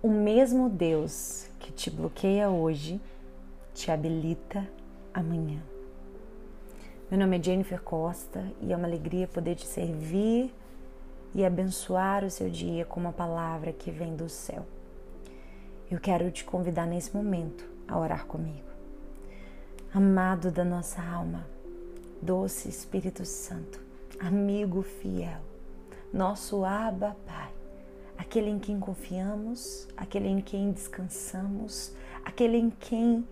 O mesmo Deus que te bloqueia hoje te habilita amanhã. Meu nome é Jennifer Costa e é uma alegria poder te servir e abençoar o seu dia com uma palavra que vem do céu. Eu quero te convidar nesse momento a orar comigo. Amado da nossa alma, doce Espírito Santo, amigo fiel, nosso Abba Pai aquele em quem confiamos, aquele em quem descansamos, aquele em quem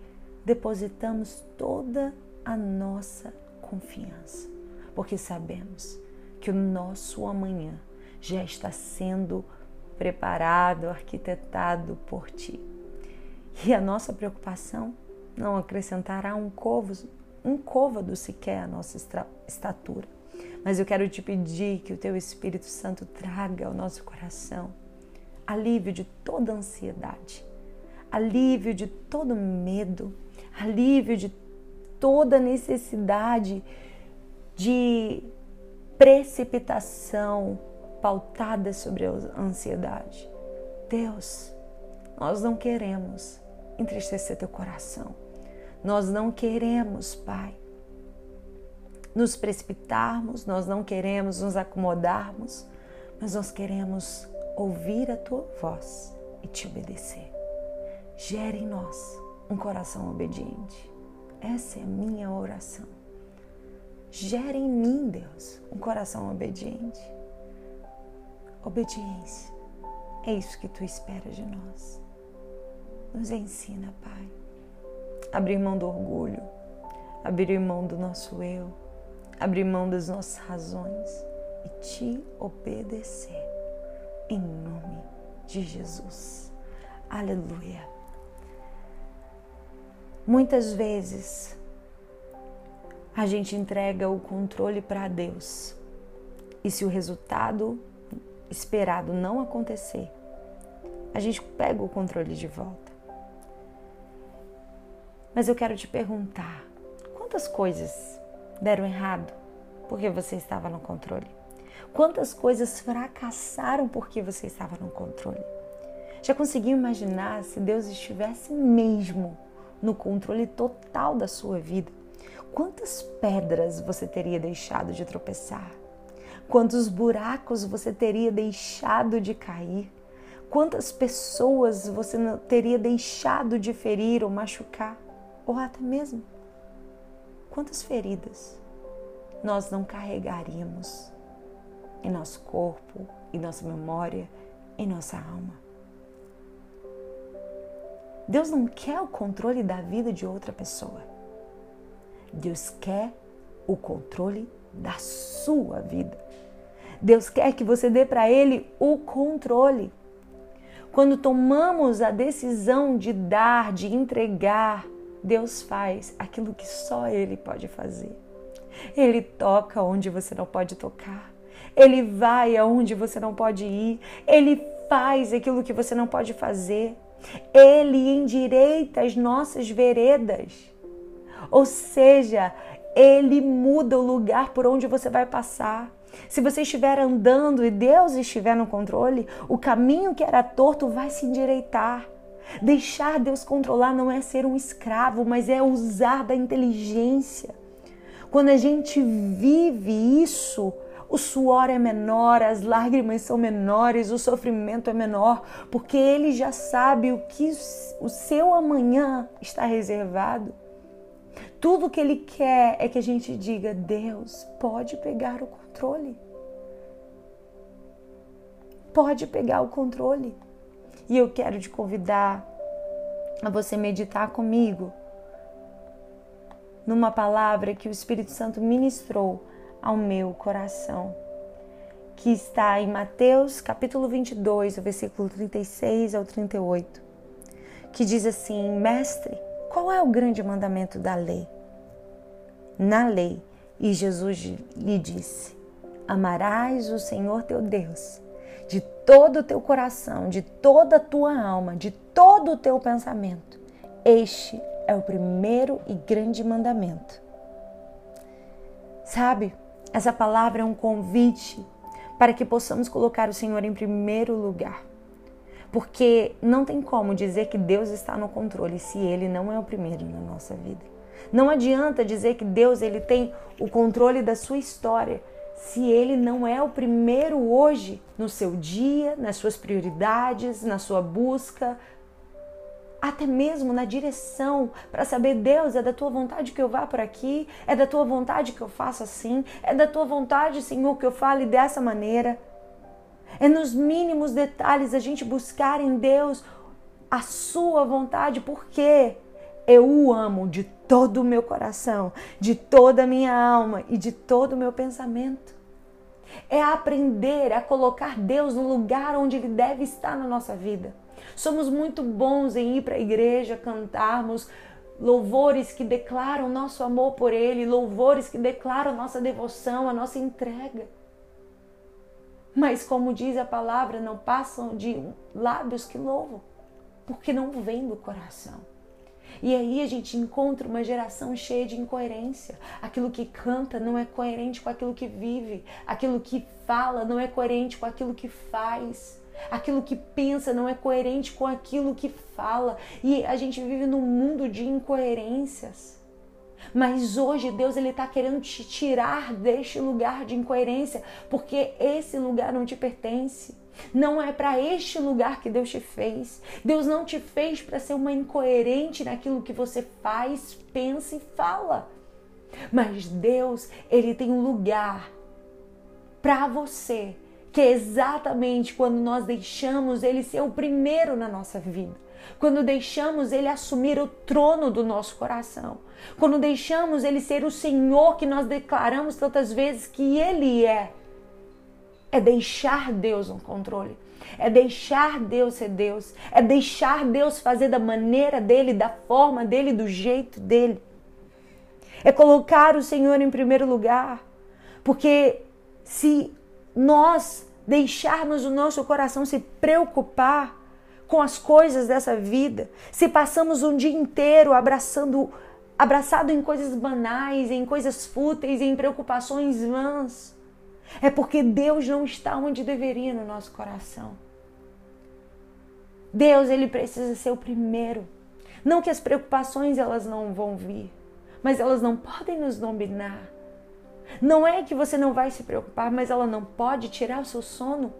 depositamos toda a nossa confiança, porque sabemos que o nosso amanhã já está sendo preparado, arquitetado por ti. E a nossa preocupação não acrescentará um côvado, um côvado sequer à nossa estatura mas eu quero te pedir que o teu Espírito Santo traga ao nosso coração alívio de toda ansiedade, alívio de todo medo, alívio de toda necessidade de precipitação pautada sobre a ansiedade. Deus, nós não queremos entristecer teu coração. Nós não queremos, Pai, nos precipitarmos, nós não queremos nos acomodarmos, mas nós queremos ouvir a tua voz e te obedecer. Gere em nós um coração obediente. Essa é a minha oração. Gere em mim, Deus, um coração obediente. Obediência. É isso que tu esperas de nós. Nos ensina, Pai. Abrir mão do orgulho, abrir mão do nosso eu abrir mão das nossas razões e te obedecer. Em nome de Jesus. Aleluia. Muitas vezes a gente entrega o controle para Deus. E se o resultado esperado não acontecer, a gente pega o controle de volta. Mas eu quero te perguntar: quantas coisas deram errado porque você estava no controle? Quantas coisas fracassaram porque você estava no controle? Já conseguiu imaginar se Deus estivesse mesmo no controle total da sua vida? Quantas pedras você teria deixado de tropeçar? Quantos buracos você teria deixado de cair? Quantas pessoas você teria deixado de ferir ou machucar? Ou até mesmo quantas feridas nós não carregaríamos em nosso corpo, em nossa memória, em nossa alma. Deus não quer o controle da vida de outra pessoa. Deus quer o controle da sua vida. Deus quer que você dê para Ele o controle. Quando tomamos a decisão de dar, de entregar, Deus faz aquilo que só Ele pode fazer. Ele toca onde você não pode tocar. Ele vai aonde você não pode ir. Ele faz aquilo que você não pode fazer. Ele endireita as nossas veredas. Ou seja, ele muda o lugar por onde você vai passar. Se você estiver andando e Deus estiver no controle, o caminho que era torto vai se endireitar. Deixar Deus controlar não é ser um escravo, mas é usar da inteligência. Quando a gente vive isso, o suor é menor, as lágrimas são menores, o sofrimento é menor, porque ele já sabe o que o seu amanhã está reservado. Tudo que ele quer é que a gente diga: Deus pode pegar o controle. Pode pegar o controle. E eu quero te convidar a você meditar comigo numa palavra que o Espírito Santo ministrou ao meu coração, que está em Mateus capítulo 22, o versículo 36 ao 38, que diz assim: Mestre, qual é o grande mandamento da lei? Na lei, e Jesus lhe disse: Amarás o Senhor teu Deus de todo o teu coração, de toda a tua alma, de todo o teu pensamento. Este é o primeiro e grande mandamento. Sabe, essa palavra é um convite para que possamos colocar o Senhor em primeiro lugar. Porque não tem como dizer que Deus está no controle se ele não é o primeiro na nossa vida. Não adianta dizer que Deus ele tem o controle da sua história se ele não é o primeiro hoje no seu dia, nas suas prioridades, na sua busca, até mesmo na direção para saber, Deus, é da tua vontade que eu vá por aqui, é da tua vontade que eu faça assim, é da tua vontade, Senhor, que eu fale dessa maneira. É nos mínimos detalhes a gente buscar em Deus a sua vontade, porque eu o amo de todo o meu coração, de toda a minha alma e de todo o meu pensamento. É aprender a colocar Deus no lugar onde Ele deve estar na nossa vida. Somos muito bons em ir para a igreja, cantarmos louvores que declaram nosso amor por Ele, louvores que declaram nossa devoção, a nossa entrega. Mas, como diz a palavra, não passam de lábios que louvam, porque não vem do coração. E aí a gente encontra uma geração cheia de incoerência. Aquilo que canta não é coerente com aquilo que vive. Aquilo que fala não é coerente com aquilo que faz. Aquilo que pensa não é coerente com aquilo que fala. E a gente vive num mundo de incoerências. Mas hoje Deus ele está querendo te tirar deste lugar de incoerência, porque esse lugar não te pertence. Não é para este lugar que Deus te fez. Deus não te fez para ser uma incoerente naquilo que você faz, pensa e fala. Mas Deus, ele tem um lugar para você, que é exatamente quando nós deixamos ele ser o primeiro na nossa vida. Quando deixamos ele assumir o trono do nosso coração. Quando deixamos ele ser o Senhor que nós declaramos tantas vezes que ele é. É deixar Deus no controle. É deixar Deus ser Deus. É deixar Deus fazer da maneira dele, da forma dele, do jeito dele. É colocar o Senhor em primeiro lugar. Porque se nós deixarmos o nosso coração se preocupar com as coisas dessa vida, se passamos um dia inteiro abraçando, abraçado em coisas banais, em coisas fúteis, em preocupações vãs, é porque Deus não está onde deveria no nosso coração. Deus, ele precisa ser o primeiro. Não que as preocupações elas não vão vir, mas elas não podem nos dominar. Não é que você não vai se preocupar, mas ela não pode tirar o seu sono.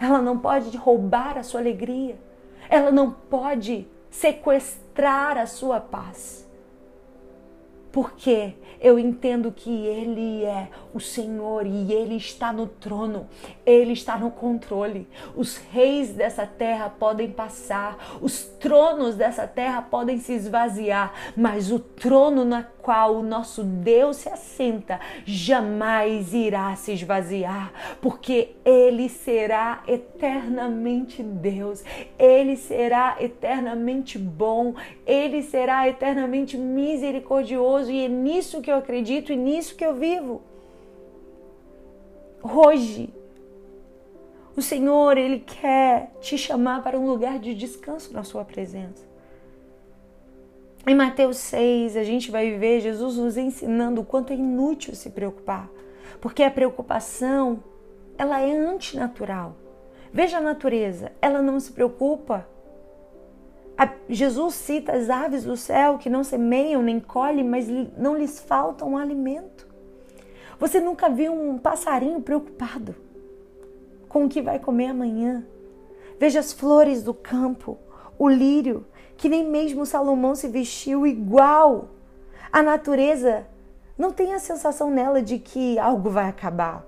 Ela não pode roubar a sua alegria. Ela não pode sequestrar a sua paz. Porque eu entendo que Ele é o Senhor e Ele está no trono, Ele está no controle. Os reis dessa terra podem passar, os tronos dessa terra podem se esvaziar, mas o trono na qual o nosso Deus se assenta jamais irá se esvaziar, porque Ele será eternamente Deus, Ele será eternamente bom, Ele será eternamente misericordioso e é nisso que eu acredito e nisso que eu vivo. Hoje, o Senhor, Ele quer te chamar para um lugar de descanso na Sua presença. Em Mateus 6, a gente vai ver Jesus nos ensinando o quanto é inútil se preocupar, porque a preocupação, ela é antinatural. Veja a natureza, ela não se preocupa. Jesus cita as aves do céu que não semeiam nem colhem, mas não lhes falta um alimento. Você nunca viu um passarinho preocupado com o que vai comer amanhã? Veja as flores do campo, o lírio, que nem mesmo Salomão se vestiu igual. A natureza não tem a sensação nela de que algo vai acabar.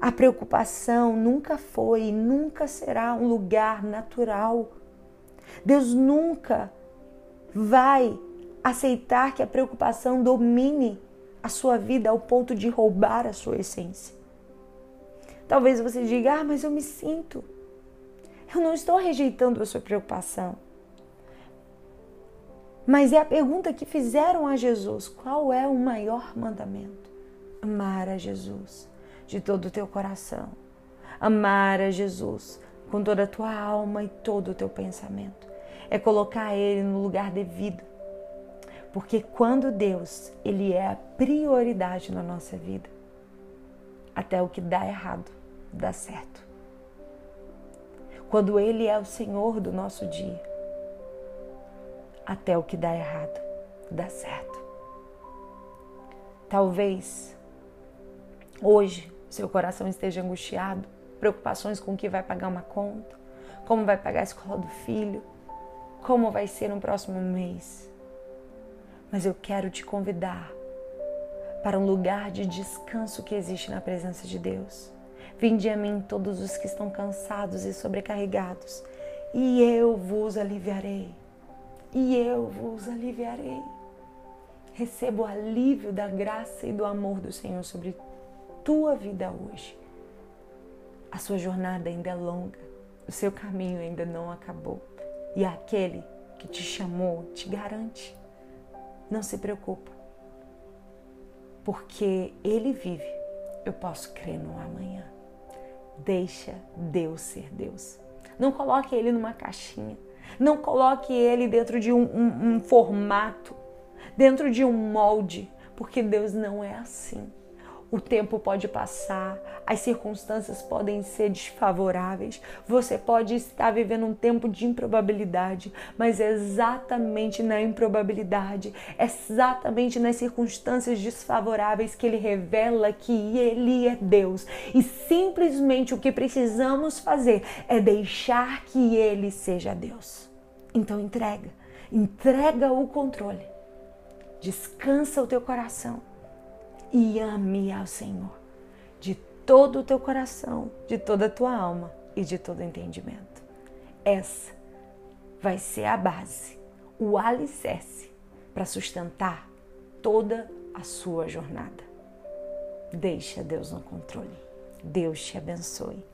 A preocupação nunca foi e nunca será um lugar natural. Deus nunca vai aceitar que a preocupação domine a sua vida ao ponto de roubar a sua essência. Talvez você diga: Ah, mas eu me sinto. Eu não estou rejeitando a sua preocupação. Mas é a pergunta que fizeram a Jesus: qual é o maior mandamento? Amar a Jesus de todo o teu coração. Amar a Jesus com toda a tua alma e todo o teu pensamento. É colocar Ele no lugar devido. Porque quando Deus, Ele é a prioridade na nossa vida, até o que dá errado, dá certo. quando Ele é o Senhor do nosso dia, até o que dá errado dá certo. Talvez hoje seu coração esteja angustiado, preocupações com que vai pagar uma conta, como vai pagar a escola do filho, como vai ser no próximo mês. Mas eu quero te convidar para um lugar de descanso que existe na presença de Deus. Vinde a mim todos os que estão cansados e sobrecarregados, e eu vos aliviarei. E eu vos aliviarei. Receba o alívio da graça e do amor do Senhor sobre tua vida hoje. A sua jornada ainda é longa, o seu caminho ainda não acabou. E aquele que te chamou te garante. Não se preocupa, porque Ele vive. Eu posso crer no amanhã. Deixa Deus ser Deus. Não coloque Ele numa caixinha. Não coloque Ele dentro de um, um, um formato, dentro de um molde, porque Deus não é assim o tempo pode passar, as circunstâncias podem ser desfavoráveis, você pode estar vivendo um tempo de improbabilidade, mas é exatamente na improbabilidade, é exatamente nas circunstâncias desfavoráveis que ele revela que ele é Deus. E simplesmente o que precisamos fazer é deixar que ele seja Deus. Então entrega, entrega o controle. Descansa o teu coração e ame ao Senhor de todo o teu coração, de toda a tua alma e de todo o entendimento. Essa vai ser a base, o alicerce para sustentar toda a sua jornada. Deixa Deus no controle. Deus te abençoe.